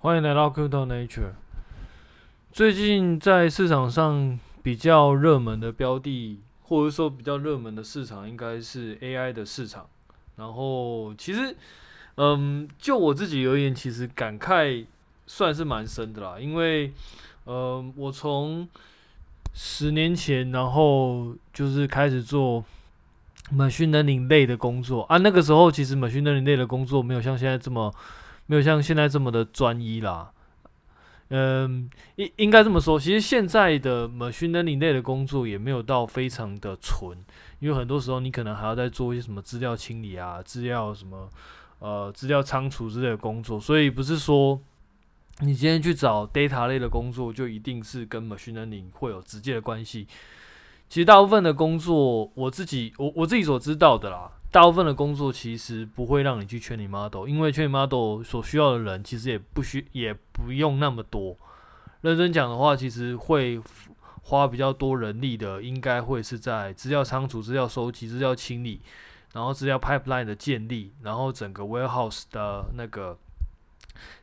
欢迎来到 Crypto Nature。最近在市场上比较热门的标的，或者说比较热门的市场，应该是 AI 的市场。然后，其实，嗯，就我自己而言，其实感慨算是蛮深的啦。因为，嗯，我从十年前，然后就是开始做 machine learning 类的工作啊。那个时候，其实 machine learning 类的工作没有像现在这么。没有像现在这么的专一啦，嗯，应应该这么说，其实现在的 machine learning 类的工作也没有到非常的纯，因为很多时候你可能还要再做一些什么资料清理啊、资料什么呃资料仓储之类的工作，所以不是说你今天去找 data 类的工作就一定是跟 machine learning 会有直接的关系。其实大部分的工作，我自己我我自己所知道的啦。大部分的工作其实不会让你去圈你 model，因为圈你 model 所需要的人其实也不需也不用那么多。认真讲的话，其实会花比较多人力的，应该会是在资料仓储、资料收集、资料清理，然后资料 pipeline 的建立，然后整个 warehouse 的那个，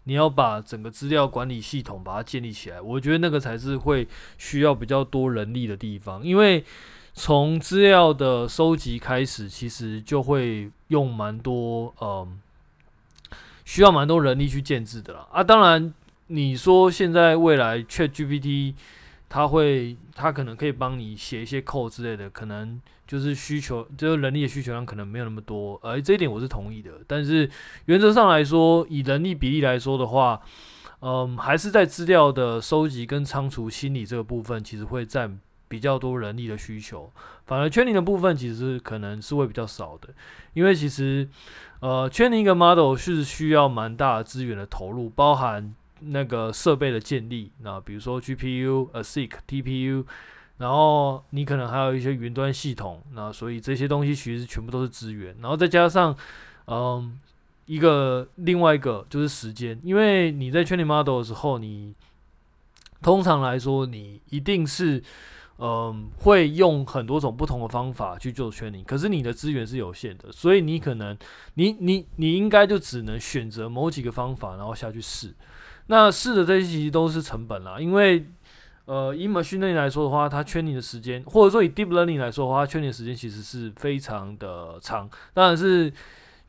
你要把整个资料管理系统把它建立起来。我觉得那个才是会需要比较多人力的地方，因为。从资料的收集开始，其实就会用蛮多，嗯，需要蛮多人力去建置的啦。啊，当然，你说现在未来 ChatGPT，它会，它可能可以帮你写一些 code 之类的，可能就是需求，就是人力的需求量可能没有那么多，而这一点我是同意的。但是原则上来说，以人力比例来说的话，嗯，还是在资料的收集跟仓储清理这个部分，其实会占。比较多人力的需求，反而 training 的部分其实可能是会比较少的，因为其实呃 training 一个 model 是需要蛮大的资源的投入，包含那个设备的建立，那比如说 GPU、ASIC、TPU，然后你可能还有一些云端系统，那所以这些东西其实全部都是资源，然后再加上嗯、一个另外一个就是时间，因为你在 training model 的时候，你通常来说你一定是。嗯，会用很多种不同的方法去做圈你可是你的资源是有限的，所以你可能，你你你应该就只能选择某几个方法，然后下去试。那试的这些其实都是成本啦，因为呃，以 machine learning 来说的话，它圈你的时间，或者说以 deep learning 来说的话，它 training 的时间其实是非常的长，当然是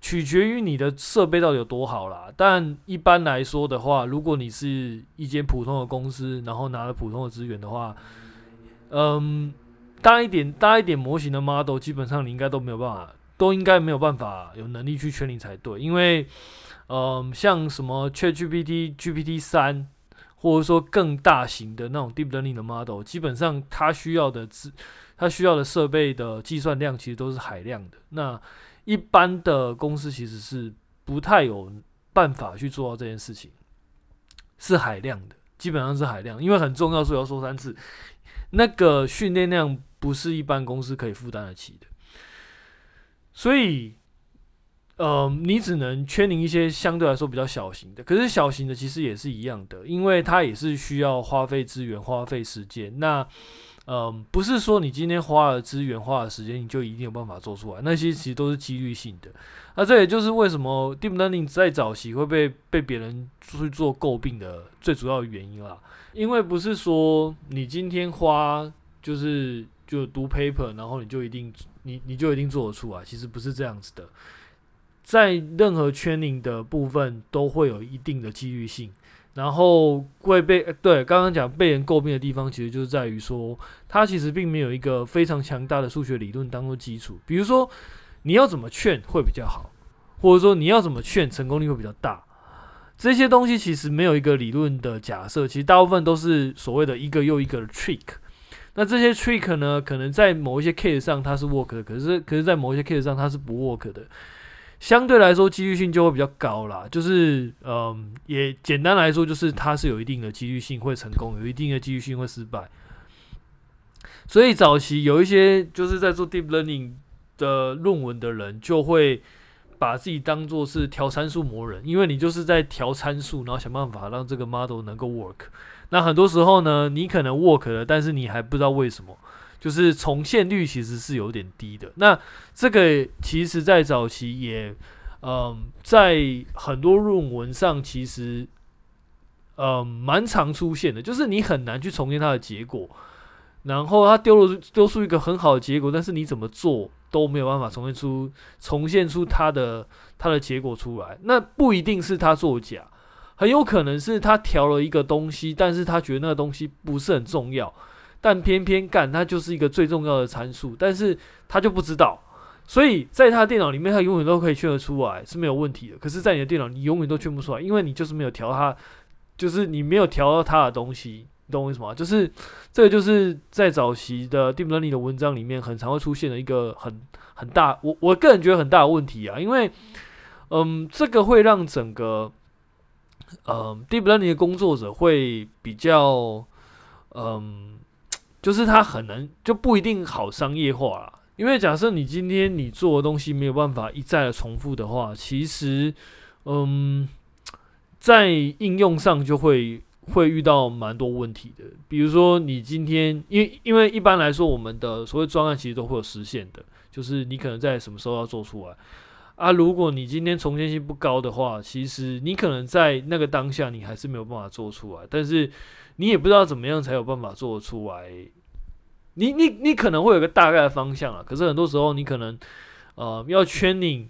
取决于你的设备到底有多好啦。但一般来说的话，如果你是一间普通的公司，然后拿了普通的资源的话，嗯大一点、大一点模型的 model，基本上你应该都没有办法，都应该没有办法有能力去 training 才对。因为，嗯，像什么 ChatGPT、GPT 三，或者说更大型的那种 deep learning 的 model，基本上它需要的资，它需要的设备的计算量其实都是海量的。那一般的公司其实是不太有办法去做到这件事情，是海量的，基本上是海量，因为很重要，所以要说三次。那个训练量不是一般公司可以负担得起的，所以，呃，你只能圈定一些相对来说比较小型的。可是小型的其实也是一样的，因为它也是需要花费资源、花费时间。那，呃，不是说你今天花了资源、花了时间，你就一定有办法做出来。那些其实都是几率性的。那这也就是为什么 deep learning 在早期会被被别人去做诟病的最主要原因啦。因为不是说你今天花就是就读 paper，然后你就一定你你就一定做得出来，其实不是这样子的。在任何圈领的部分都会有一定的几率性，然后会被对刚刚讲被人诟病的地方，其实就是在于说它其实并没有一个非常强大的数学理论当做基础。比如说你要怎么劝会比较好，或者说你要怎么劝成功率会比较大。这些东西其实没有一个理论的假设，其实大部分都是所谓的一个又一个的 trick。那这些 trick 呢，可能在某一些 case 上它是 work 的，可是可是在某一些 case 上它是不 work 的。相对来说，几率性就会比较高啦。就是嗯，也简单来说，就是它是有一定的几率性会成功，有一定的几率性会失败。所以早期有一些就是在做 deep learning 的论文的人就会。把自己当做是调参数魔人，因为你就是在调参数，然后想办法让这个 model 能够 work。那很多时候呢，你可能 work 了，但是你还不知道为什么，就是重现率其实是有点低的。那这个其实在早期也，嗯，在很多论文上其实呃蛮常出现的，就是你很难去重现它的结果。然后他丢了丢出一个很好的结果，但是你怎么做都没有办法重现出重现出他的他的结果出来。那不一定是他作假，很有可能是他调了一个东西，但是他觉得那个东西不是很重要，但偏偏干它就是一个最重要的参数，但是他就不知道。所以在他的电脑里面，他永远都可以劝得出来是没有问题的。可是，在你的电脑，你永远都劝不出来，因为你就是没有调它，就是你没有调到它的东西。你懂我意思吗？就是这个，就是在早期的 Deep Learning 的文章里面，很常会出现的一个很很大，我我个人觉得很大的问题啊。因为，嗯，这个会让整个，嗯，Deep Learning 的工作者会比较，嗯，就是他很难就不一定好商业化啦。因为假设你今天你做的东西没有办法一再的重复的话，其实，嗯，在应用上就会。会遇到蛮多问题的，比如说你今天，因为因为一般来说，我们的所谓专案其实都会有时限的，就是你可能在什么时候要做出来啊。如果你今天重现性不高的话，其实你可能在那个当下你还是没有办法做出来，但是你也不知道怎么样才有办法做出来。你你你可能会有个大概的方向啊，可是很多时候你可能呃要 training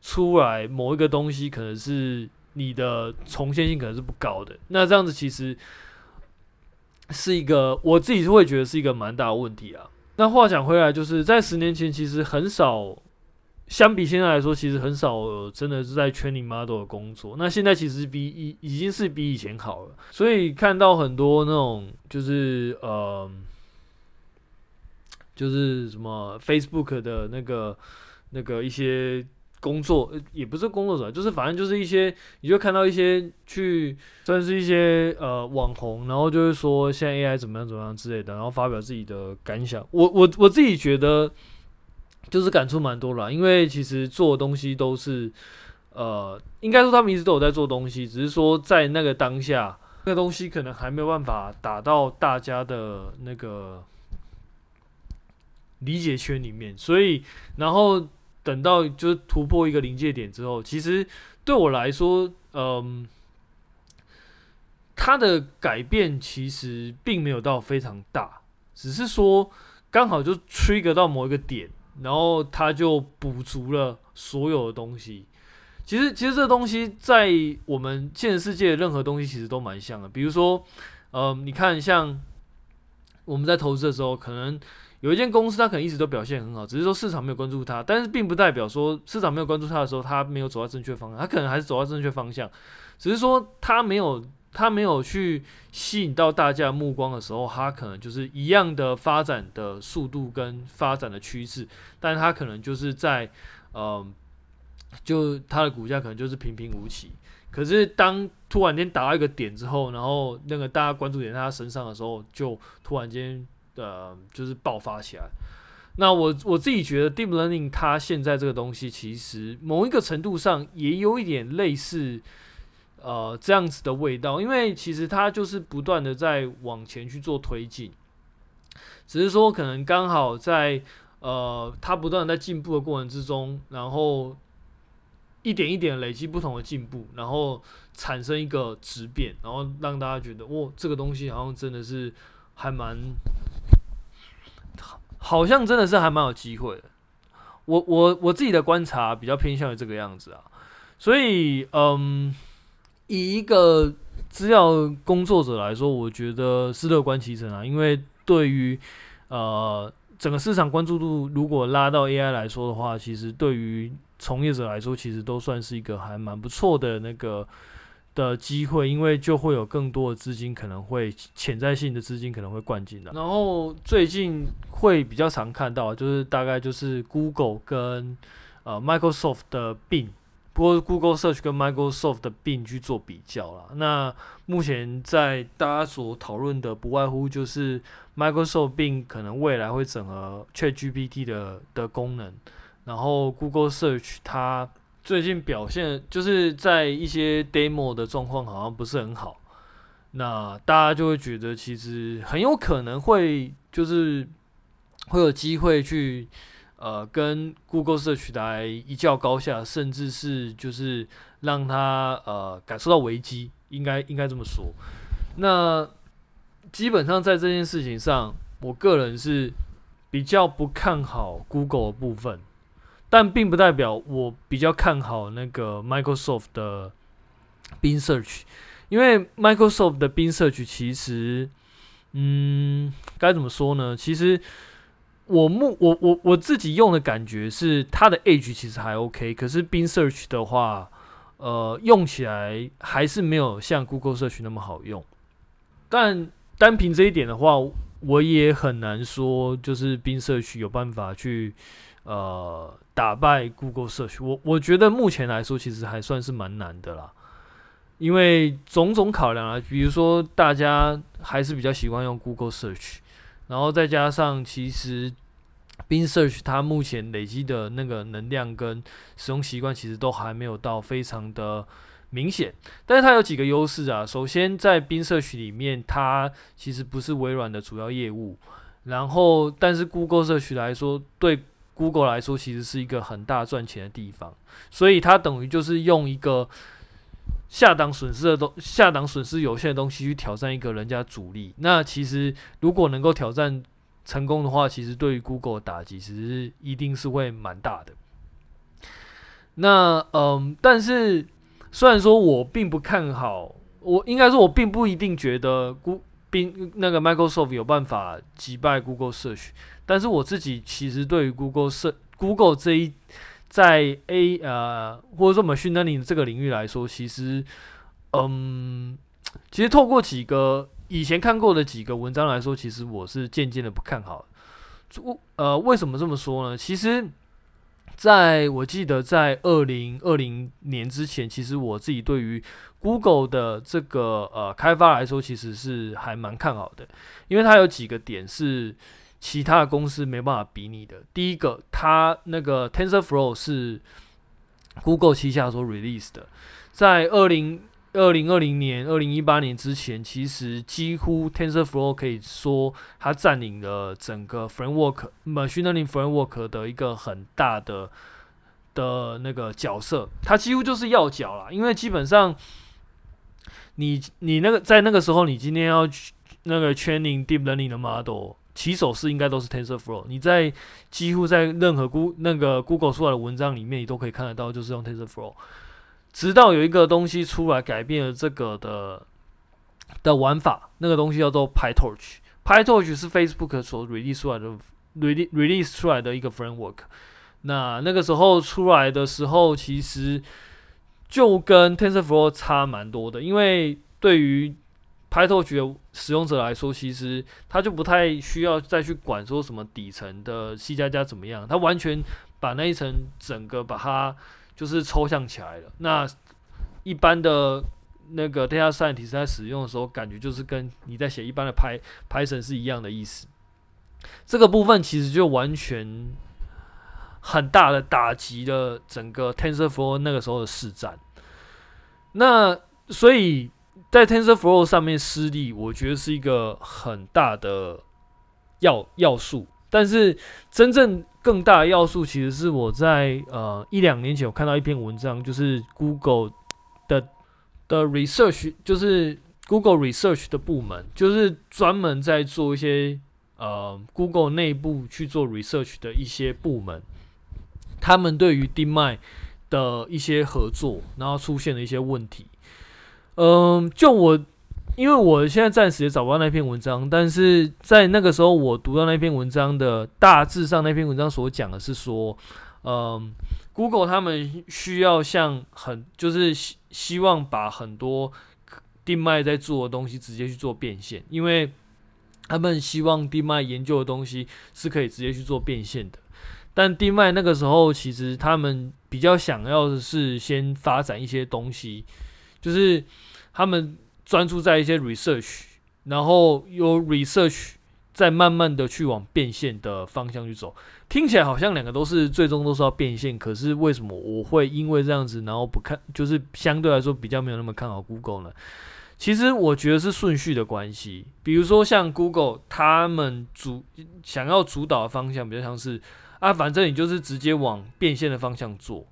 出来某一个东西，可能是。你的重现性可能是不高的，那这样子其实是一个我自己是会觉得是一个蛮大的问题啊。那话讲回来，就是在十年前其实很少，相比现在来说，其实很少真的是在圈里 model 的工作。那现在其实比已已经是比以前好了，所以看到很多那种就是呃，就是什么 Facebook 的那个那个一些。工作也不是工作者，就是反正就是一些，你就看到一些去算是一些呃网红，然后就是说现在 AI 怎么样怎么样之类的，然后发表自己的感想。我我我自己觉得就是感触蛮多啦，因为其实做东西都是呃，应该说他们一直都有在做东西，只是说在那个当下，那个东西可能还没有办法打到大家的那个理解圈里面，所以然后。等到就是突破一个临界点之后，其实对我来说，嗯，它的改变其实并没有到非常大，只是说刚好就 trigger 到某一个点，然后它就补足了所有的东西。其实，其实这东西在我们现实世界任何东西其实都蛮像的。比如说，嗯，你看，像我们在投资的时候，可能。有一间公司，它可能一直都表现很好，只是说市场没有关注它，但是并不代表说市场没有关注它的时候，它没有走到正确方向，它可能还是走到正确方向，只是说它没有它没有去吸引到大家目光的时候，它可能就是一样的发展的速度跟发展的趋势，但它可能就是在呃，就它的股价可能就是平平无奇。可是当突然间打到一个点之后，然后那个大家关注点在它身上的时候，就突然间。呃，就是爆发起来。那我我自己觉得，Deep Learning 它现在这个东西，其实某一个程度上也有一点类似，呃，这样子的味道。因为其实它就是不断的在往前去做推进，只是说可能刚好在呃，它不断在进步的过程之中，然后一点一点累积不同的进步，然后产生一个质变，然后让大家觉得，哇，这个东西好像真的是还蛮。好像真的是还蛮有机会的，我我我自己的观察比较偏向于这个样子啊，所以嗯，以一个资料工作者来说，我觉得是乐观其成啊，因为对于呃整个市场关注度如果拉到 AI 来说的话，其实对于从业者来说，其实都算是一个还蛮不错的那个。的机会，因为就会有更多的资金可能会潜在性的资金可能会灌进来，然后最近会比较常看到，就是大概就是 Google 跟呃 Microsoft 的并，不过 Google Search 跟 Microsoft 的并去做比较了。那目前在大家所讨论的不外乎就是 Microsoft 并可能未来会整合 ChatGPT 的的功能，然后 Google Search 它。最近表现就是在一些 demo 的状况好像不是很好，那大家就会觉得其实很有可能会就是会有机会去呃跟 Google Search 来一较高下，甚至是就是让他呃感受到危机，应该应该这么说。那基本上在这件事情上，我个人是比较不看好 Google 的部分，但并不代表我比较看好那个 Microsoft 的 Bing Search，因为 Microsoft 的 Bing Search 其实，嗯，该怎么说呢？其实我目我我我自己用的感觉是它的 Edge 其实还 OK，可是 Bing Search 的话，呃，用起来还是没有像 Google Search 那么好用，但。单凭这一点的话，我也很难说，就是 Bing Search 有办法去呃打败 Google Search。我我觉得目前来说，其实还算是蛮难的啦，因为种种考量啊，比如说大家还是比较习惯用 Google Search，然后再加上其实 Bing Search 它目前累积的那个能量跟使用习惯，其实都还没有到非常的。明显，但是它有几个优势啊。首先，在 Bing Search 里面，它其实不是微软的主要业务。然后，但是 Google Search 来说，对 Google 来说，其实是一个很大赚钱的地方。所以，它等于就是用一个下档损失的东下档损失有限的东西去挑战一个人家主力。那其实如果能够挑战成功的话，其实对于 Google 的打击，其实一定是会蛮大的。那嗯，但是。虽然说我并不看好，我应该说，我并不一定觉得 Google 那个 Microsoft 有办法击败 Google Search，但是我自己其实对于 Google Search Google 这一在 A 呃或者说 Machine Learning 这个领域来说，其实嗯，其实透过几个以前看过的几个文章来说，其实我是渐渐的不看好。呃，为什么这么说呢？其实。在我记得，在二零二零年之前，其实我自己对于 Google 的这个呃开发来说，其实是还蛮看好的，因为它有几个点是其他的公司没办法比拟的。第一个，它那个 TensorFlow 是 Google 旗下所 release 的，在二零。二零二零年、二零一八年之前，其实几乎 TensorFlow 可以说它占领了整个 framework machine learning framework 的一个很大的的那个角色，它几乎就是要角了。因为基本上你，你那个在那个时候，你今天要去那个 training deep learning 的 model，起手式应该都是 TensorFlow。你在几乎在任何 Go 那个 Google 出来的文章里面，你都可以看得到，就是用 TensorFlow。直到有一个东西出来改变了这个的的玩法，那个东西叫做 PyTorch。PyTorch 是 Facebook 所 release 出来的 release release 出来的一个 framework。那那个时候出来的时候，其实就跟 TensorFlow 差蛮多的，因为对于 PyTorch 的使用者来说，其实他就不太需要再去管说什么底层的 C 加加怎么样，他完全把那一层整个把它。就是抽象起来了。那一般的那个 data scientist 在使用的时候，感觉就是跟你在写一般的 Py Python 是一样的意思。这个部分其实就完全很大的打击了整个 TensorFlow 那个时候的市占。那所以在 TensorFlow 上面失利，我觉得是一个很大的要要素。但是真正更大的要素，其实是我在呃一两年前我看到一篇文章，就是 Google 的的 research，就是 Google Research 的部门，就是专门在做一些呃 Google 内部去做 research 的一些部门，他们对于 DeepMind 的一些合作，然后出现了一些问题。嗯、就我。因为我现在暂时也找不到那篇文章，但是在那个时候我读到那篇文章的大致上，那篇文章所讲的是说，嗯，Google 他们需要像很就是希希望把很多 DMI 在做的东西直接去做变现，因为他们希望 DMI 研究的东西是可以直接去做变现的，但 DMI 那个时候其实他们比较想要的是先发展一些东西，就是他们。专注在一些 research，然后由 research 再慢慢的去往变现的方向去走，听起来好像两个都是最终都是要变现，可是为什么我会因为这样子，然后不看，就是相对来说比较没有那么看好 Google 呢？其实我觉得是顺序的关系，比如说像 Google，他们主想要主导的方向比较像是啊，反正你就是直接往变现的方向做。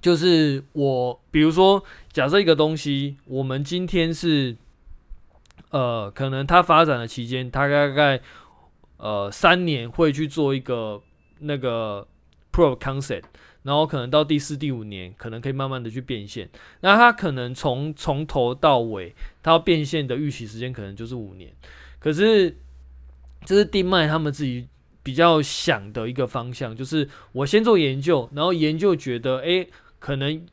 就是我，比如说，假设一个东西，我们今天是，呃，可能它发展的期间，它大概呃三年会去做一个那个 proof concept，然后可能到第四、第五年，可能可以慢慢的去变现。那它可能从从头到尾，它变现的预期时间可能就是五年。可是这是地脉他们自己比较想的一个方向，就是我先做研究，然后研究觉得，哎。可能，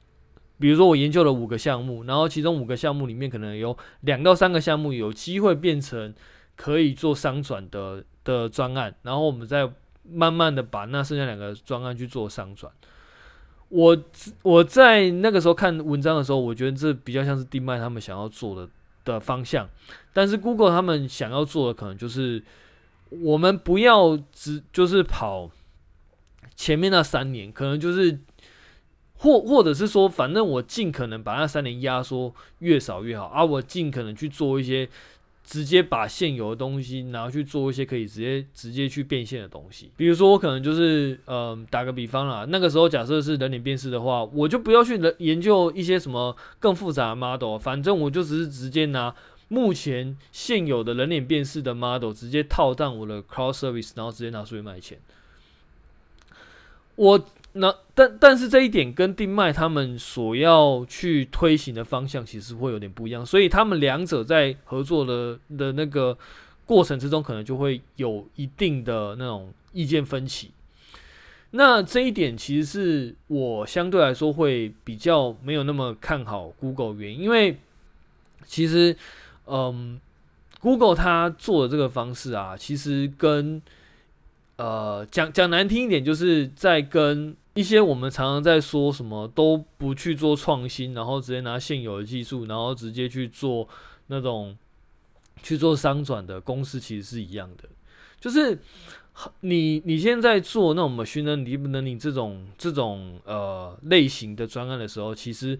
比如说我研究了五个项目，然后其中五个项目里面可能有两到三个项目有机会变成可以做商转的的专案，然后我们再慢慢的把那剩下两个专案去做商转。我我在那个时候看文章的时候，我觉得这比较像是地脉他们想要做的的方向，但是 Google 他们想要做的可能就是我们不要只就是跑前面那三年，可能就是。或或者是说，反正我尽可能把那三年压缩越少越好，啊、我尽可能去做一些直接把现有的东西，然后去做一些可以直接直接去变现的东西。比如说，我可能就是，嗯、打个比方啦，那个时候假设是人脸辨识的话，我就不要去研究一些什么更复杂的 model，反正我就只是直接拿目前现有的人脸辨识的 model 直接套上我的 cloud service，然后直接拿出去卖钱。我。那但但是这一点跟 DeepMind 他们所要去推行的方向其实会有点不一样，所以他们两者在合作的的那个过程之中，可能就会有一定的那种意见分歧。那这一点其实是我相对来说会比较没有那么看好 Google 原因，因为其实嗯，Google 它做的这个方式啊，其实跟呃讲讲难听一点，就是在跟一些我们常常在说什么都不去做创新，然后直接拿现有的技术，然后直接去做那种去做商转的公司，其实是一样的。就是你你现在做那种 machine learning、deep learning 这种这种呃类型的专案的时候，其实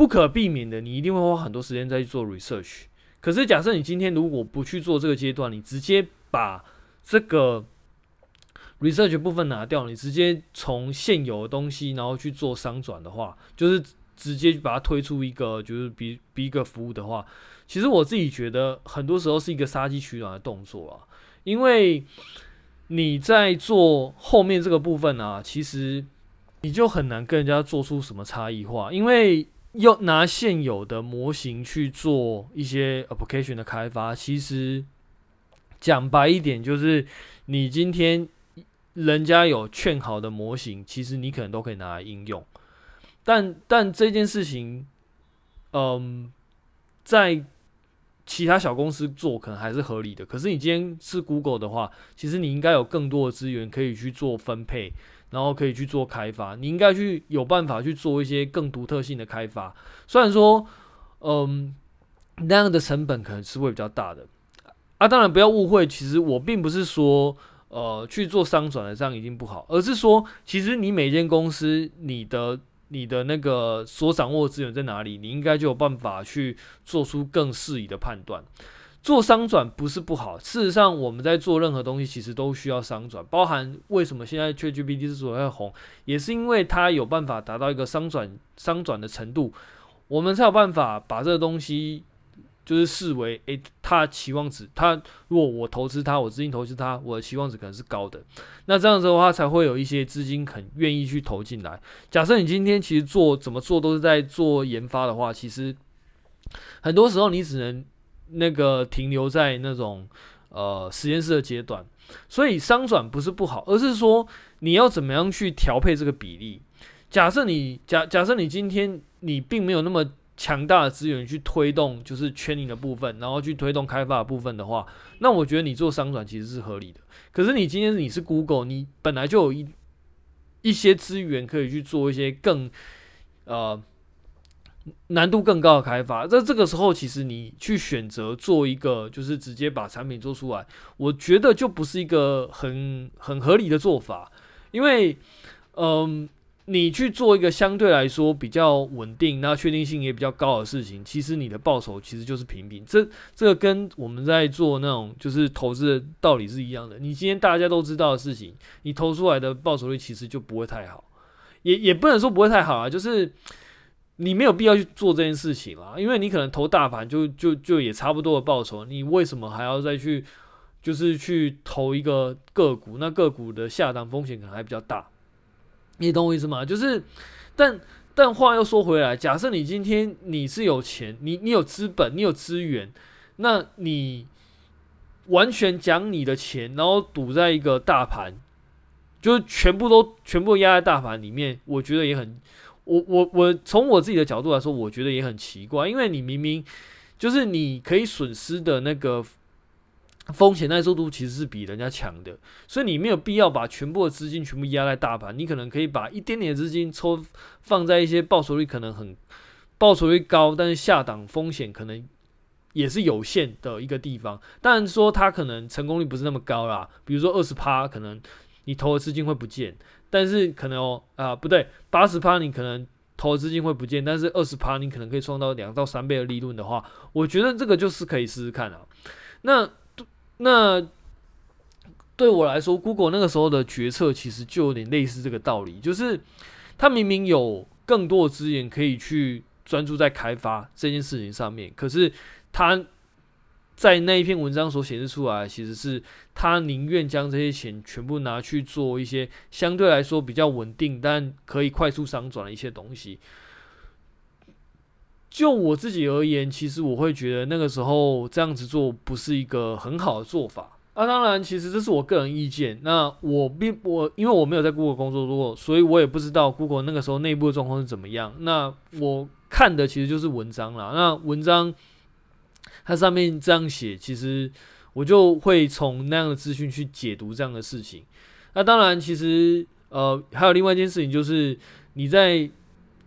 不可避免的，你一定会花很多时间在去做 research。可是假设你今天如果不去做这个阶段，你直接把这个 research 部分拿掉，你直接从现有的东西，然后去做商转的话，就是直接把它推出一个，就是比比一个服务的话，其实我自己觉得很多时候是一个杀鸡取卵的动作啊，因为你在做后面这个部分啊，其实你就很难跟人家做出什么差异化，因为要拿现有的模型去做一些 application 的开发，其实讲白一点，就是你今天。人家有劝好的模型，其实你可能都可以拿来应用，但但这件事情，嗯，在其他小公司做可能还是合理的。可是你今天是 Google 的话，其实你应该有更多的资源可以去做分配，然后可以去做开发。你应该去有办法去做一些更独特性的开发。虽然说，嗯，那样的成本可能是会比较大的。啊，当然不要误会，其实我并不是说。呃，去做商转的这样一定不好，而是说，其实你每间公司，你的你的那个所掌握的资源在哪里，你应该就有办法去做出更适宜的判断。做商转不是不好，事实上我们在做任何东西，其实都需要商转，包含为什么现在 ChatGPT 之所以会红，也是因为它有办法达到一个商转商转的程度，我们才有办法把这个东西。就是视为，诶、欸，他期望值，他如果我投资他，我资金投资他，我的期望值可能是高的。那这样子的话，才会有一些资金很愿意去投进来。假设你今天其实做怎么做都是在做研发的话，其实很多时候你只能那个停留在那种呃实验室的阶段。所以商转不是不好，而是说你要怎么样去调配这个比例。假设你假假设你今天你并没有那么。强大的资源去推动就是 training 的部分，然后去推动开发的部分的话，那我觉得你做商转其实是合理的。可是你今天你是 Google，你本来就有一一些资源可以去做一些更呃难度更高的开发。在这个时候，其实你去选择做一个就是直接把产品做出来，我觉得就不是一个很很合理的做法，因为嗯。你去做一个相对来说比较稳定、那确定性也比较高的事情，其实你的报酬其实就是平平。这这个跟我们在做那种就是投资的道理是一样的。你今天大家都知道的事情，你投出来的报酬率其实就不会太好，也也不能说不会太好啊，就是你没有必要去做这件事情啦，因为你可能投大盘就就就也差不多的报酬，你为什么还要再去就是去投一个个股？那个股的下档风险可能还比较大。你懂我意思吗？就是，但但话又说回来，假设你今天你是有钱，你你有资本，你有资源，那你完全讲你的钱，然后赌在一个大盘，就是全部都全部压在大盘里面，我觉得也很，我我我从我自己的角度来说，我觉得也很奇怪，因为你明明就是你可以损失的那个。风险耐受度其实是比人家强的，所以你没有必要把全部的资金全部压在大盘，你可能可以把一点点的资金抽放在一些报酬率可能很报酬率高，但是下档风险可能也是有限的一个地方。当然说它可能成功率不是那么高啦，比如说二十趴，可能你投的资金会不见，但是可能哦啊不对，八十趴你可能投资金会不见，但是二十趴你可能可以创造两到三倍的利润的话，我觉得这个就是可以试试看啊。那那对我来说，Google 那个时候的决策其实就有点类似这个道理，就是他明明有更多的资源可以去专注在开发这件事情上面，可是他在那一篇文章所显示出来，其实是他宁愿将这些钱全部拿去做一些相对来说比较稳定但可以快速商转的一些东西。就我自己而言，其实我会觉得那个时候这样子做不是一个很好的做法。啊，当然，其实这是我个人意见。那我并我因为我没有在 Google 工作过，所以我也不知道 Google 那个时候内部的状况是怎么样。那我看的其实就是文章啦。那文章它上面这样写，其实我就会从那样的资讯去解读这样的事情。那当然，其实呃还有另外一件事情，就是你在。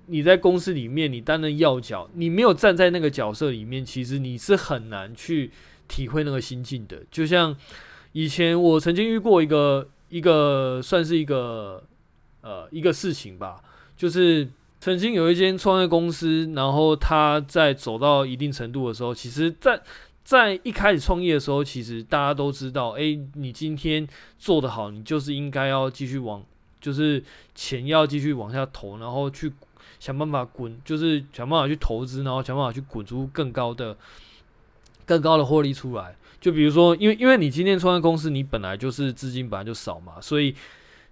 你在公司里面，你担任要角，你没有站在那个角色里面，其实你是很难去体会那个心境的。就像以前我曾经遇过一个一个算是一个呃一个事情吧，就是曾经有一间创业公司，然后他在走到一定程度的时候，其实在在一开始创业的时候，其实大家都知道，诶，你今天做得好，你就是应该要继续往，就是钱要继续往下投，然后去。想办法滚，就是想办法去投资，然后想办法去滚出更高的、更高的获利出来。就比如说，因为因为你今天创业公司，你本来就是资金本来就少嘛，所以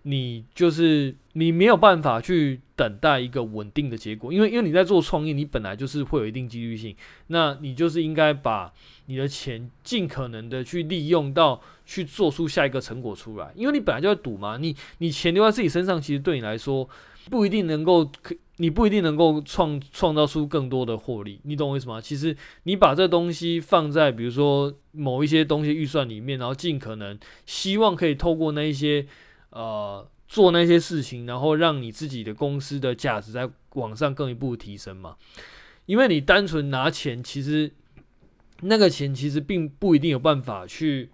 你就是你没有办法去等待一个稳定的结果。因为因为你在做创业，你本来就是会有一定几率性，那你就是应该把你的钱尽可能的去利用到去做出下一个成果出来。因为你本来就在赌嘛，你你钱留在自己身上，其实对你来说不一定能够可。你不一定能够创创造出更多的获利，你懂我意思吗？其实你把这东西放在比如说某一些东西预算里面，然后尽可能希望可以透过那一些呃做那些事情，然后让你自己的公司的价值在往上更一步提升嘛。因为你单纯拿钱，其实那个钱其实并不一定有办法去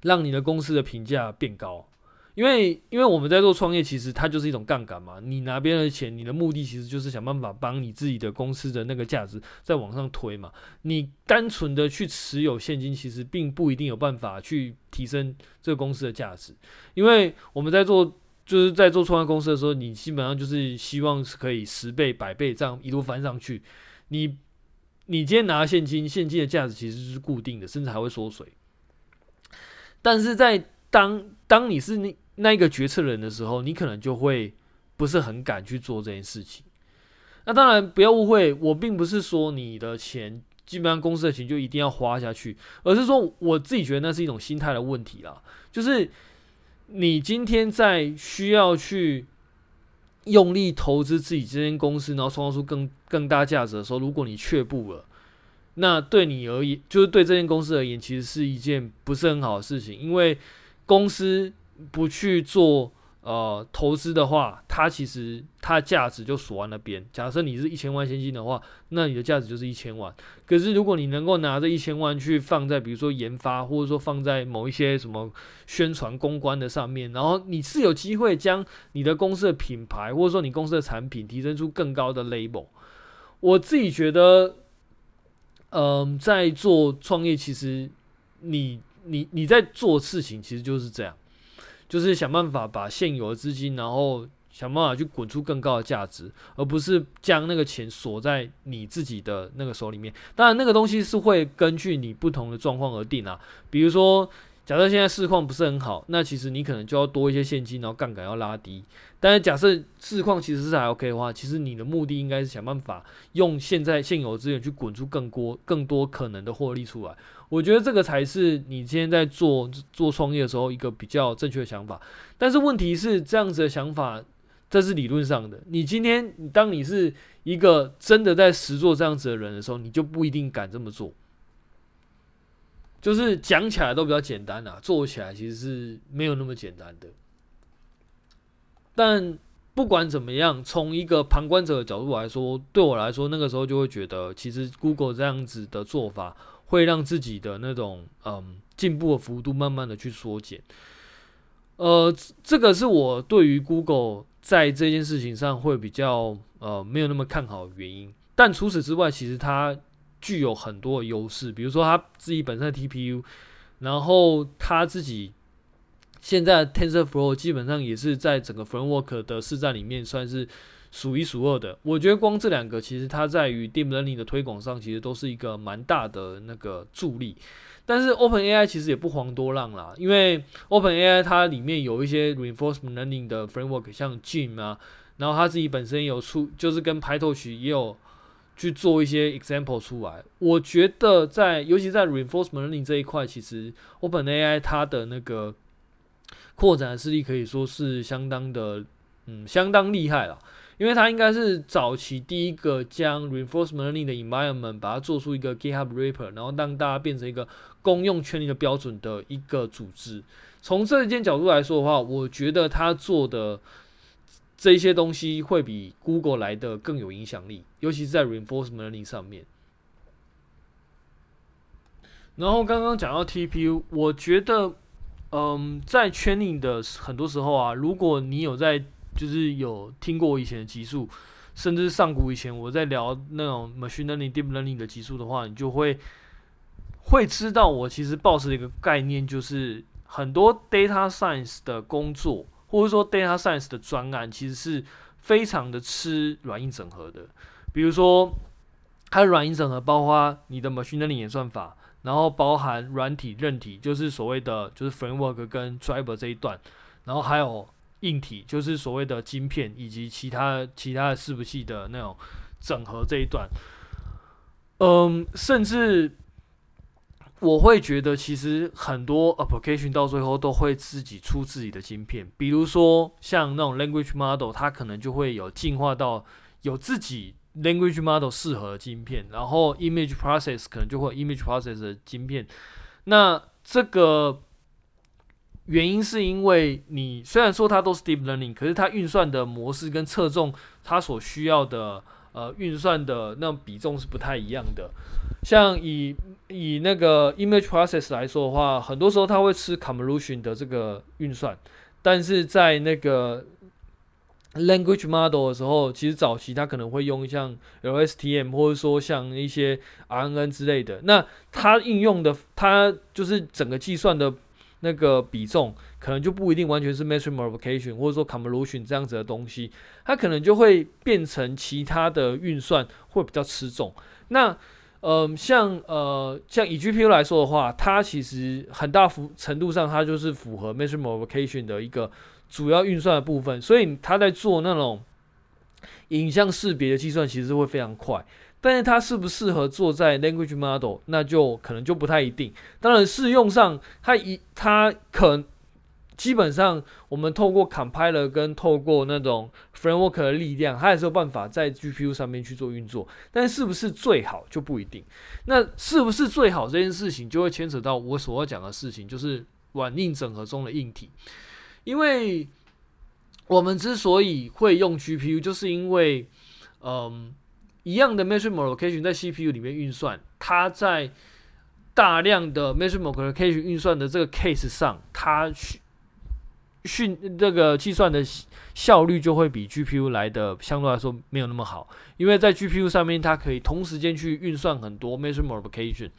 让你的公司的评价变高。因为，因为我们在做创业，其实它就是一种杠杆嘛。你拿别人的钱，你的目的其实就是想办法帮你自己的公司的那个价值再往上推嘛。你单纯的去持有现金，其实并不一定有办法去提升这个公司的价值。因为我们在做，就是在做创业公司的时候，你基本上就是希望是可以十倍、百倍这样一路翻上去。你，你今天拿现金，现金的价值其实是固定的，甚至还会缩水。但是在当当你是你那一个决策人的时候，你可能就会不是很敢去做这件事情。那当然不要误会，我并不是说你的钱，基本上公司的钱就一定要花下去，而是说我自己觉得那是一种心态的问题啦。就是你今天在需要去用力投资自己这间公司，然后创造出更更大价值的时候，如果你却步了，那对你而言，就是对这间公司而言，其实是一件不是很好的事情，因为公司。不去做呃，投资的话，它其实它价值就锁在那边。假设你是一千万现金的话，那你的价值就是一千万。可是如果你能够拿这一千万去放在比如说研发，或者说放在某一些什么宣传公关的上面，然后你是有机会将你的公司的品牌，或者说你公司的产品提升出更高的 label。我自己觉得，嗯、在做创业，其实你你你在做事情，其实就是这样。就是想办法把现有的资金，然后想办法去滚出更高的价值，而不是将那个钱锁在你自己的那个手里面。当然，那个东西是会根据你不同的状况而定啊。比如说，假设现在市况不是很好，那其实你可能就要多一些现金，然后杠杆要拉低。但是假设市况其实是还 OK 的话，其实你的目的应该是想办法用现在现有资源去滚出更多更多可能的获利出来。我觉得这个才是你今天在做做创业的时候一个比较正确的想法。但是问题是，这样子的想法，这是理论上的。你今天，当你是一个真的在实做这样子的人的时候，你就不一定敢这么做。就是讲起来都比较简单啊，做起来其实是没有那么简单的。但不管怎么样，从一个旁观者的角度来说，对我来说，那个时候就会觉得，其实 Google 这样子的做法。会让自己的那种嗯进步的幅度慢慢的去缩减，呃，这个是我对于 Google 在这件事情上会比较呃没有那么看好的原因。但除此之外，其实它具有很多的优势，比如说它自己本身的 TPU，然后它自己现在 TensorFlow 基本上也是在整个 framework 的市占里面算是。数一数二的，我觉得光这两个其实它在于 deep learning 的推广上，其实都是一个蛮大的那个助力。但是 OpenAI 其实也不遑多让啦，因为 OpenAI 它里面有一些 reinforcement learning 的 framework，像 Gene 啊，然后它自己本身有出，就是跟 PyTorch 也有去做一些 example 出来。我觉得在尤其在 reinforcement learning 这一块，其实 OpenAI 它的那个扩展的势力可以说是相当的，嗯，相当厉害了。因为它应该是早期第一个将 reinforcement learning 的 environment 把它做出一个 GitHub repo，然后让大家变成一个公用圈里的标准的一个组织。从这一件角度来说的话，我觉得他做的这些东西会比 Google 来的更有影响力，尤其是在 reinforcement learning 上面。然后刚刚讲到 TPU，我觉得，嗯，在 training 的很多时候啊，如果你有在就是有听过我以前的集数，甚至上古以前我在聊那种 machine learning、deep learning 的集数的话，你就会会知道我其实抱持的一个概念，就是很多 data science 的工作，或者说 data science 的专案，其实是非常的吃软硬整合的。比如说，它的软硬整合包括你的 machine learning 演算法，然后包含软体、韧体，就是所谓的就是 framework 跟 driver 这一段，然后还有。硬体就是所谓的晶片以及其他其他的伺服器的那种整合这一段，嗯，甚至我会觉得，其实很多 application 到最后都会自己出自己的晶片，比如说像那种 language model，它可能就会有进化到有自己 language model 适合的晶片，然后 image process 可能就会 image process 的晶片，那这个。原因是因为你虽然说它都是 deep learning，可是它运算的模式跟侧重它所需要的呃运算的那比重是不太一样的。像以以那个 image process 来说的话，很多时候它会吃 convolution 的这个运算，但是在那个 language model 的时候，其实早期它可能会用像 LSTM 或者说像一些 RNN 之类的。那它应用的它就是整个计算的。那个比重可能就不一定完全是 matrix multiplication 或者说 convolution 这样子的东西，它可能就会变成其他的运算会比较吃重。那呃，像呃像以 GPU 来说的话，它其实很大幅程度上它就是符合 matrix multiplication 的一个主要运算的部分，所以它在做那种影像识别的计算，其实会非常快。但是它适不适合做在 language model，那就可能就不太一定。当然，适用上它一它可基本上我们透过 compiler 跟透过那种 framework 的力量，它也是有办法在 GPU 上面去做运作。但是是不是最好就不一定。那是不是最好这件事情，就会牵扯到我所要讲的事情，就是软硬整合中的硬体。因为我们之所以会用 GPU，就是因为，嗯，一样的 memory allocation 在 CPU 里面运算，它在大量的 memory allocation 运算的这个 case 上，它训训这个计算的效率就会比 GPU 来的相对来说没有那么好，因为在 GPU 上面它可以同时间去运算很多 memory allocation，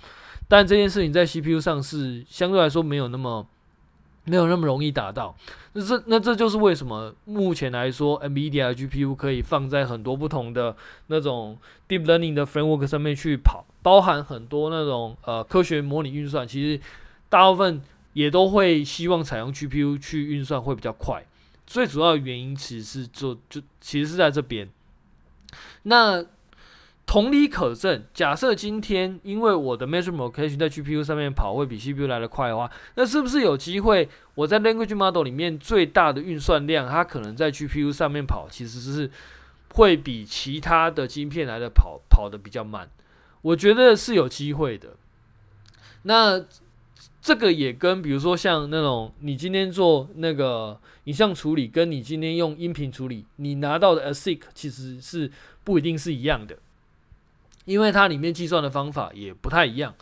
但这件事情在 CPU 上是相对来说没有那么。没有那么容易达到，那这那这就是为什么目前来说，NVIDIA GPU 可以放在很多不同的那种 deep learning 的 framework 上面去跑，包含很多那种呃科学模拟运算，其实大部分也都会希望采用 GPU 去运算会比较快。最主要的原因其实是就就其实是在这边，那。同理可证，假设今天因为我的 memory allocation 在 GPU 上面跑会比 CPU 来得快的话，那是不是有机会我在 language model 里面最大的运算量，它可能在 GPU 上面跑，其实是会比其他的晶片来的跑跑得比较慢？我觉得是有机会的。那这个也跟比如说像那种你今天做那个影像处理，跟你今天用音频处理，你拿到的 ASIC 其实是不一定是一样的。因为它里面计算的方法也不太一样。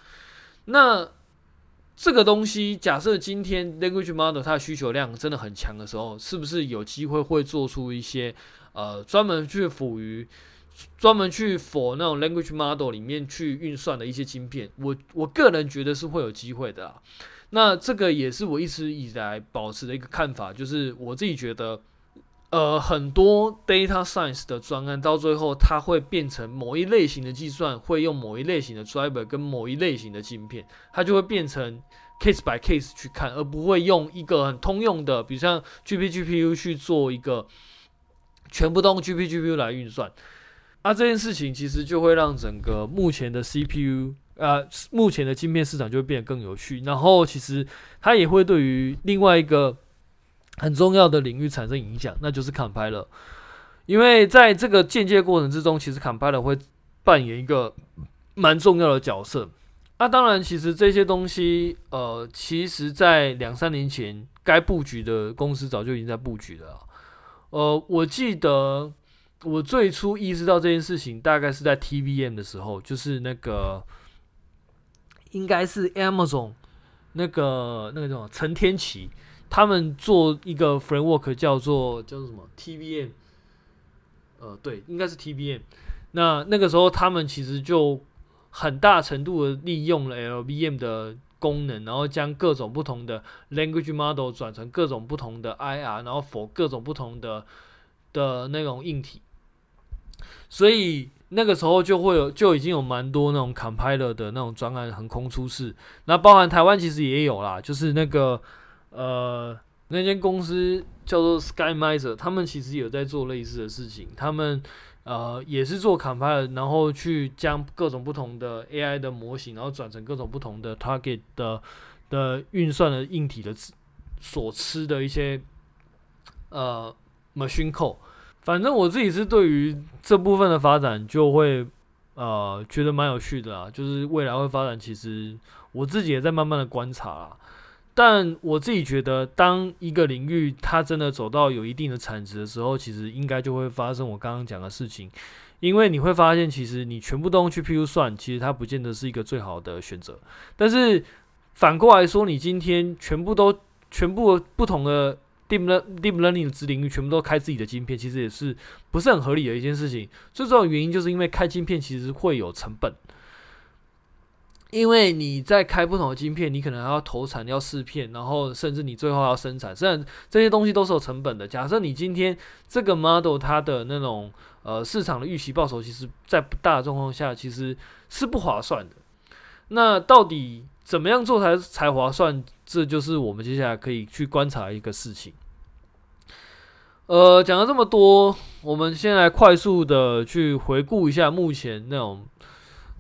那这个东西，假设今天 language model 它的需求量真的很强的时候，是不是有机会会做出一些呃专门去辅于专门去 for 那种 language model 里面去运算的一些晶片？我我个人觉得是会有机会的。那这个也是我一直以来保持的一个看法，就是我自己觉得。呃，很多 data science 的专案到最后，它会变成某一类型的计算会用某一类型的 driver 跟某一类型的晶片，它就会变成 case by case 去看，而不会用一个很通用的，比如像 G P G P U 去做一个全部都用 G P G P U 来运算。啊，这件事情其实就会让整个目前的 CPU 呃，目前的晶片市场就会变得更有趣。然后，其实它也会对于另外一个。很重要的领域产生影响，那就是 compiler。因为在这个间接过程之中，其实 compiler 会扮演一个蛮重要的角色。那、当然，其实这些东西，呃，其实在两三年前，该布局的公司早就已经在布局了。呃，我记得我最初意识到这件事情，大概是在 TVM 的时候，就是那个应该是 Amazon 那个那个叫陈天奇。他们做一个 framework 叫做叫做什么 TVM，呃，对，应该是 TVM。那那个时候他们其实就很大程度的利用了 LVM 的功能，然后将各种不同的 language model 转成各种不同的 IR，然后 for 各种不同的的那种硬体。所以那个时候就会有就已经有蛮多那种 compiler 的那种专案横空出世，那包含台湾其实也有啦，就是那个。呃，那间公司叫做 SkyMiser，他们其实有在做类似的事情。他们呃也是做砍派的然后去将各种不同的 AI 的模型，然后转成各种不同的 target 的的运算的硬体的所吃的一些呃 machine code。反正我自己是对于这部分的发展就会呃觉得蛮有趣的啊，就是未来会发展，其实我自己也在慢慢的观察啦。但我自己觉得，当一个领域它真的走到有一定的产值的时候，其实应该就会发生我刚刚讲的事情，因为你会发现，其实你全部都用 GPU 算，其实它不见得是一个最好的选择。但是反过来说，你今天全部都全部不同的 deep learn deep learning 的子领域全部都开自己的晶片，其实也是不是很合理的一件事情。最重要的原因就是因为开晶片其实会有成本。因为你在开不同的晶片，你可能还要投产、要试片，然后甚至你最后要生产，虽然这些东西都是有成本的。假设你今天这个 model 它的那种呃市场的预期报酬，其实在不大的状况下，其实是不划算的。那到底怎么样做才才划算？这就是我们接下来可以去观察一个事情。呃，讲了这么多，我们先来快速的去回顾一下目前那种。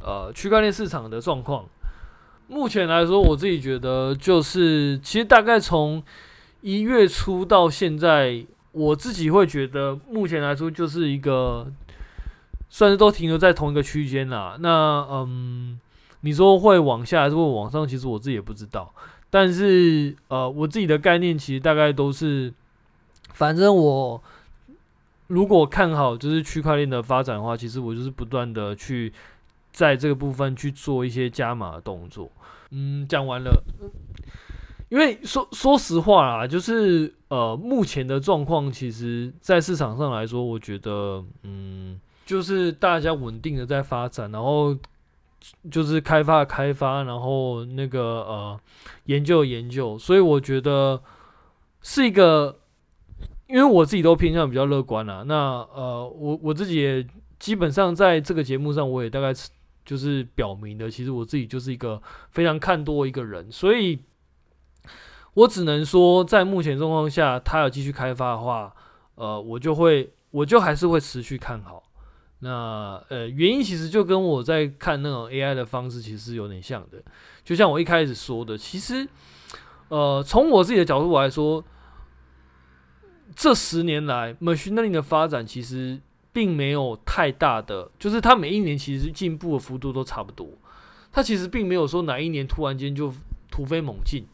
呃，区块链市场的状况，目前来说，我自己觉得就是，其实大概从一月初到现在，我自己会觉得，目前来说就是一个算是都停留在同一个区间啦。那嗯，你说会往下还是会往上？其实我自己也不知道。但是呃，我自己的概念其实大概都是反正我如果看好就是区块链的发展的话，其实我就是不断的去在这个部分去做一些加码的动作。嗯，讲完了。因为说说实话啦，就是呃，目前的状况，其实在市场上来说，我觉得，嗯，就是大家稳定的在发展，然后就是开发开发，然后那个呃，研究研究，所以我觉得是一个，因为我自己都偏向比较乐观啦。那呃，我我自己也基本上在这个节目上，我也大概是就是表明的，其实我自己就是一个非常看多一个人，所以。我只能说，在目前状况下，它要继续开发的话，呃，我就会，我就还是会持续看好。那呃，原因其实就跟我在看那种 AI 的方式其实是有点像的。就像我一开始说的，其实，呃，从我自己的角度来说，这十年来 machine learning 的发展其实并没有太大的，就是它每一年其实进步的幅度都差不多。它其实并没有说哪一年突然间就突飞猛进。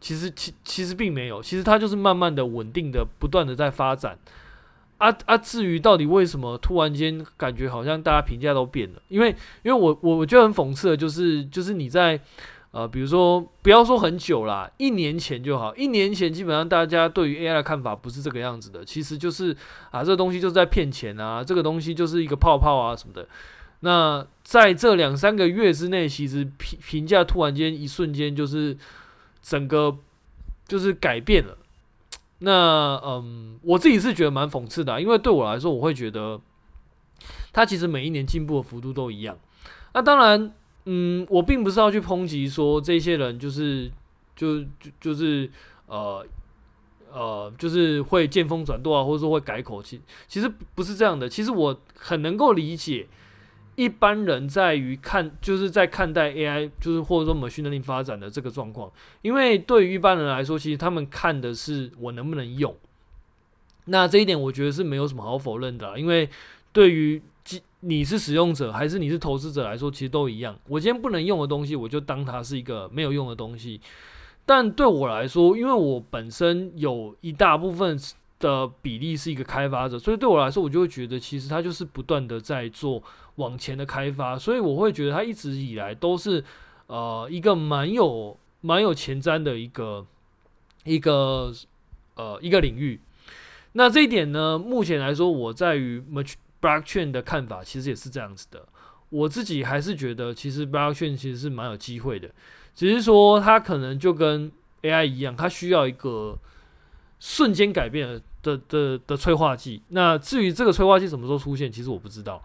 其实其其实并没有，其实它就是慢慢的、稳定的、不断的在发展。啊啊，至于到底为什么突然间感觉好像大家评价都变了？因为因为我我我觉得很讽刺的就是就是你在呃，比如说不要说很久啦，一年前就好，一年前基本上大家对于 AI 的看法不是这个样子的，其实就是啊，这个东西就是在骗钱啊，这个东西就是一个泡泡啊什么的。那在这两三个月之内，其实评评价突然间一瞬间就是。整个就是改变了，那嗯，我自己是觉得蛮讽刺的，因为对我来说，我会觉得它其实每一年进步的幅度都一样。那当然，嗯，我并不是要去抨击说这些人就是就就就是呃呃，就是会见风转舵啊，或者说会改口气，其实不是这样的。其实我很能够理解。一般人在于看，就是在看待 AI，就是或者说 machine learning 发展的这个状况，因为对于一般人来说，其实他们看的是我能不能用。那这一点我觉得是没有什么好否认的，因为对于你是使用者还是你是投资者来说，其实都一样。我今天不能用的东西，我就当它是一个没有用的东西。但对我来说，因为我本身有一大部分的比例是一个开发者，所以对我来说，我就会觉得其实它就是不断的在做。往前的开发，所以我会觉得它一直以来都是呃一个蛮有蛮有前瞻的一个一个呃一个领域。那这一点呢，目前来说，我在于 blockchain 的看法其实也是这样子的。我自己还是觉得，其实 blockchain 其实是蛮有机会的，只是说它可能就跟 AI 一样，它需要一个瞬间改变的的的，的催化剂。那至于这个催化剂什么时候出现，其实我不知道。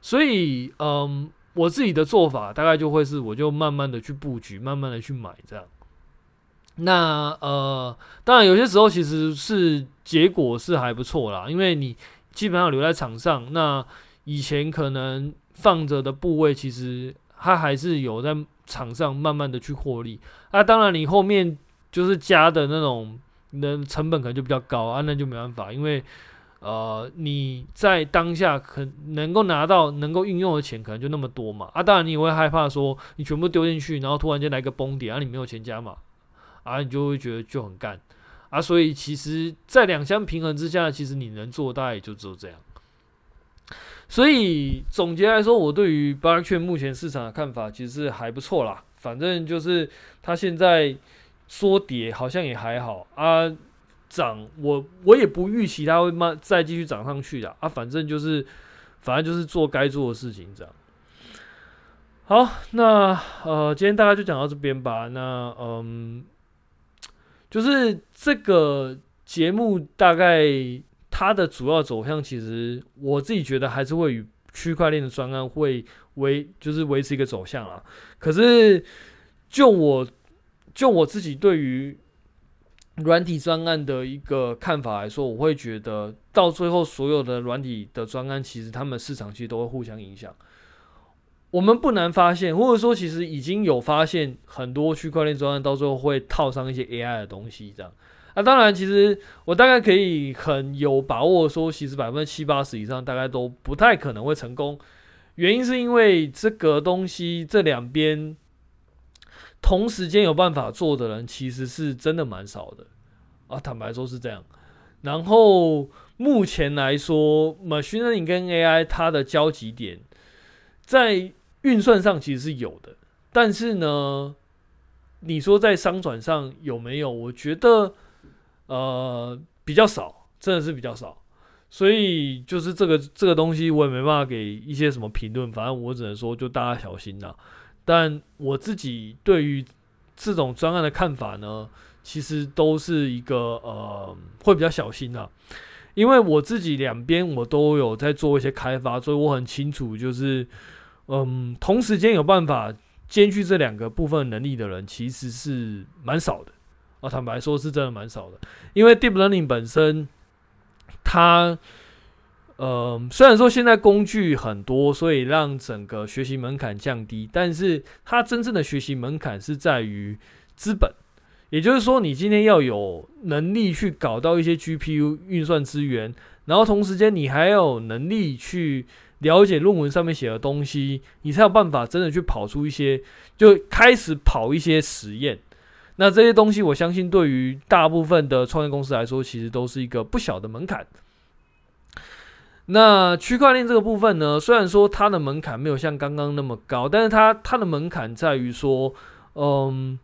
所以，嗯，我自己的做法大概就会是，我就慢慢的去布局，慢慢的去买这样。那呃，当然有些时候其实是结果是还不错啦，因为你基本上留在场上，那以前可能放着的部位，其实它还是有在场上慢慢的去获利。那当然你后面就是加的那种，那成本可能就比较高啊，那就没办法，因为。呃，你在当下可能够拿到能够运用的钱，可能就那么多嘛。啊，当然你也会害怕说，你全部丢进去，然后突然间来个崩点，啊，你没有钱加嘛，啊，你就会觉得就很干。啊，所以其实，在两相平衡之下，其实你能做大概也就只有这样。所以总结来说，我对于 Blockchain 目前市场的看法其实还不错啦。反正就是它现在说跌好像也还好啊。涨，我我也不预期它会慢再继续涨上去的啊，反正就是，反正就是做该做的事情这样。好，那呃，今天大概就讲到这边吧。那嗯，就是这个节目大概它的主要走向，其实我自己觉得还是会与区块链的专案会维，就是维持一个走向啦。可是就我就我自己对于。软体专案的一个看法来说，我会觉得到最后，所有的软体的专案，其实他们市场其实都会互相影响。我们不难发现，或者说其实已经有发现，很多区块链专案到最后会套上一些 AI 的东西，这样。那当然，其实我大概可以很有把握说，其实百分之七八十以上大概都不太可能会成功。原因是因为这个东西这两边。同时间有办法做的人，其实是真的蛮少的啊。坦白说是这样，然后目前来说，machine learning 跟 AI 它的交集点在运算上其实是有的，但是呢，你说在商转上有没有？我觉得呃比较少，真的是比较少。所以就是这个这个东西，我也没办法给一些什么评论。反正我只能说，就大家小心呐。但我自己对于这种专案的看法呢，其实都是一个呃，会比较小心呐。因为我自己两边我都有在做一些开发，所以我很清楚，就是嗯，同时间有办法兼具这两个部分能力的人，其实是蛮少的啊。坦白说，是真的蛮少的。因为 Deep Learning 本身。它，呃，虽然说现在工具很多，所以让整个学习门槛降低，但是它真正的学习门槛是在于资本，也就是说，你今天要有能力去搞到一些 GPU 运算资源，然后同时间你还有能力去了解论文上面写的东西，你才有办法真的去跑出一些，就开始跑一些实验。那这些东西，我相信对于大部分的创业公司来说，其实都是一个不小的门槛。那区块链这个部分呢，虽然说它的门槛没有像刚刚那么高，但是它它的门槛在于说，嗯，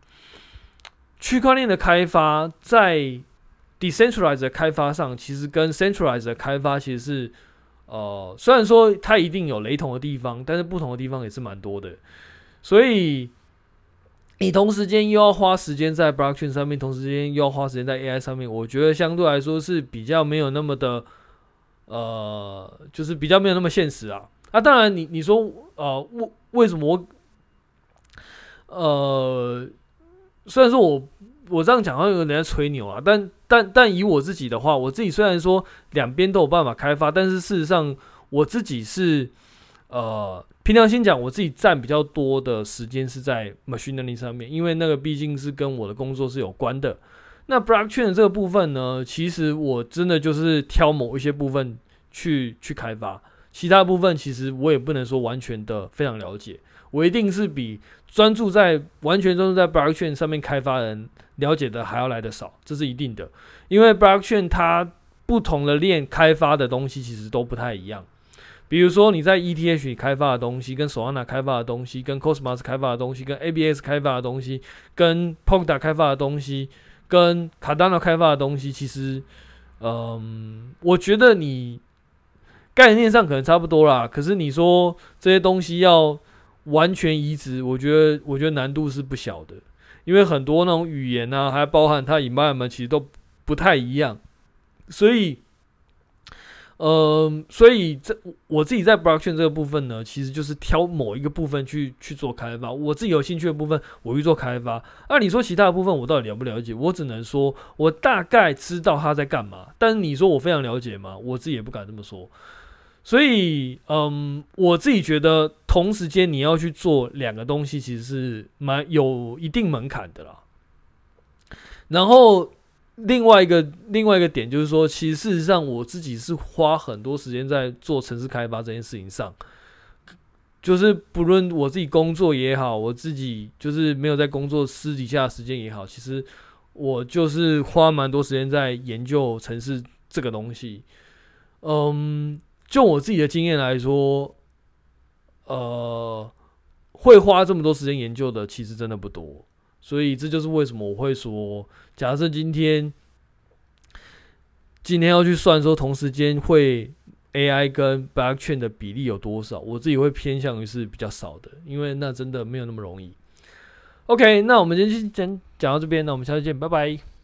区块链的开发在 decentralized 的开发上，其实跟 centralized 的开发其实是，呃，虽然说它一定有雷同的地方，但是不同的地方也是蛮多的，所以。你同时间又要花时间在 blockchain 上面，同时间又要花时间在 AI 上面，我觉得相对来说是比较没有那么的，呃，就是比较没有那么现实啊。啊，当然你你说，呃，为为什么我，呃，虽然说我我这样讲好像有点在吹牛啊，但但但以我自己的话，我自己虽然说两边都有办法开发，但是事实上我自己是，呃。凭良心讲，我自己占比较多的时间是在 machine learning 上面，因为那个毕竟是跟我的工作是有关的。那 blockchain 这个部分呢，其实我真的就是挑某一些部分去去开发，其他部分其实我也不能说完全的非常了解。我一定是比专注在完全专注在 blockchain 上面开发的人了解的还要来得少，这是一定的。因为 blockchain 它不同的链开发的东西其实都不太一样。比如说你在 ETH 开发的东西，跟 Solana 开发的东西，跟 Cosmos 开发的东西，跟 ABS 开发的东西，跟 p o k a d a 开发的东西，跟 Cardano 开发的东西，其实，嗯，我觉得你概念上可能差不多啦。可是你说这些东西要完全移植，我觉得我觉得难度是不小的，因为很多那种语言啊，还包含它 environment 其实都不太一样，所以。呃，所以这我自己在 blockchain 这个部分呢，其实就是挑某一个部分去去做开发。我自己有兴趣的部分，我去做开发。那你说其他的部分，我到底了不了解？我只能说我大概知道他在干嘛。但是你说我非常了解吗？我自己也不敢这么说。所以，嗯，我自己觉得，同时间你要去做两个东西，其实是蛮有一定门槛的啦。然后。另外一个另外一个点就是说，其实事实上我自己是花很多时间在做城市开发这件事情上，就是不论我自己工作也好，我自己就是没有在工作私底下的时间也好，其实我就是花蛮多时间在研究城市这个东西。嗯，就我自己的经验来说，呃，会花这么多时间研究的，其实真的不多。所以这就是为什么我会说，假设今天今天要去算说同时间会 AI 跟 Blockchain 的比例有多少，我自己会偏向于是比较少的，因为那真的没有那么容易。OK，那我们今天讲讲到这边，那我们下次见，拜拜。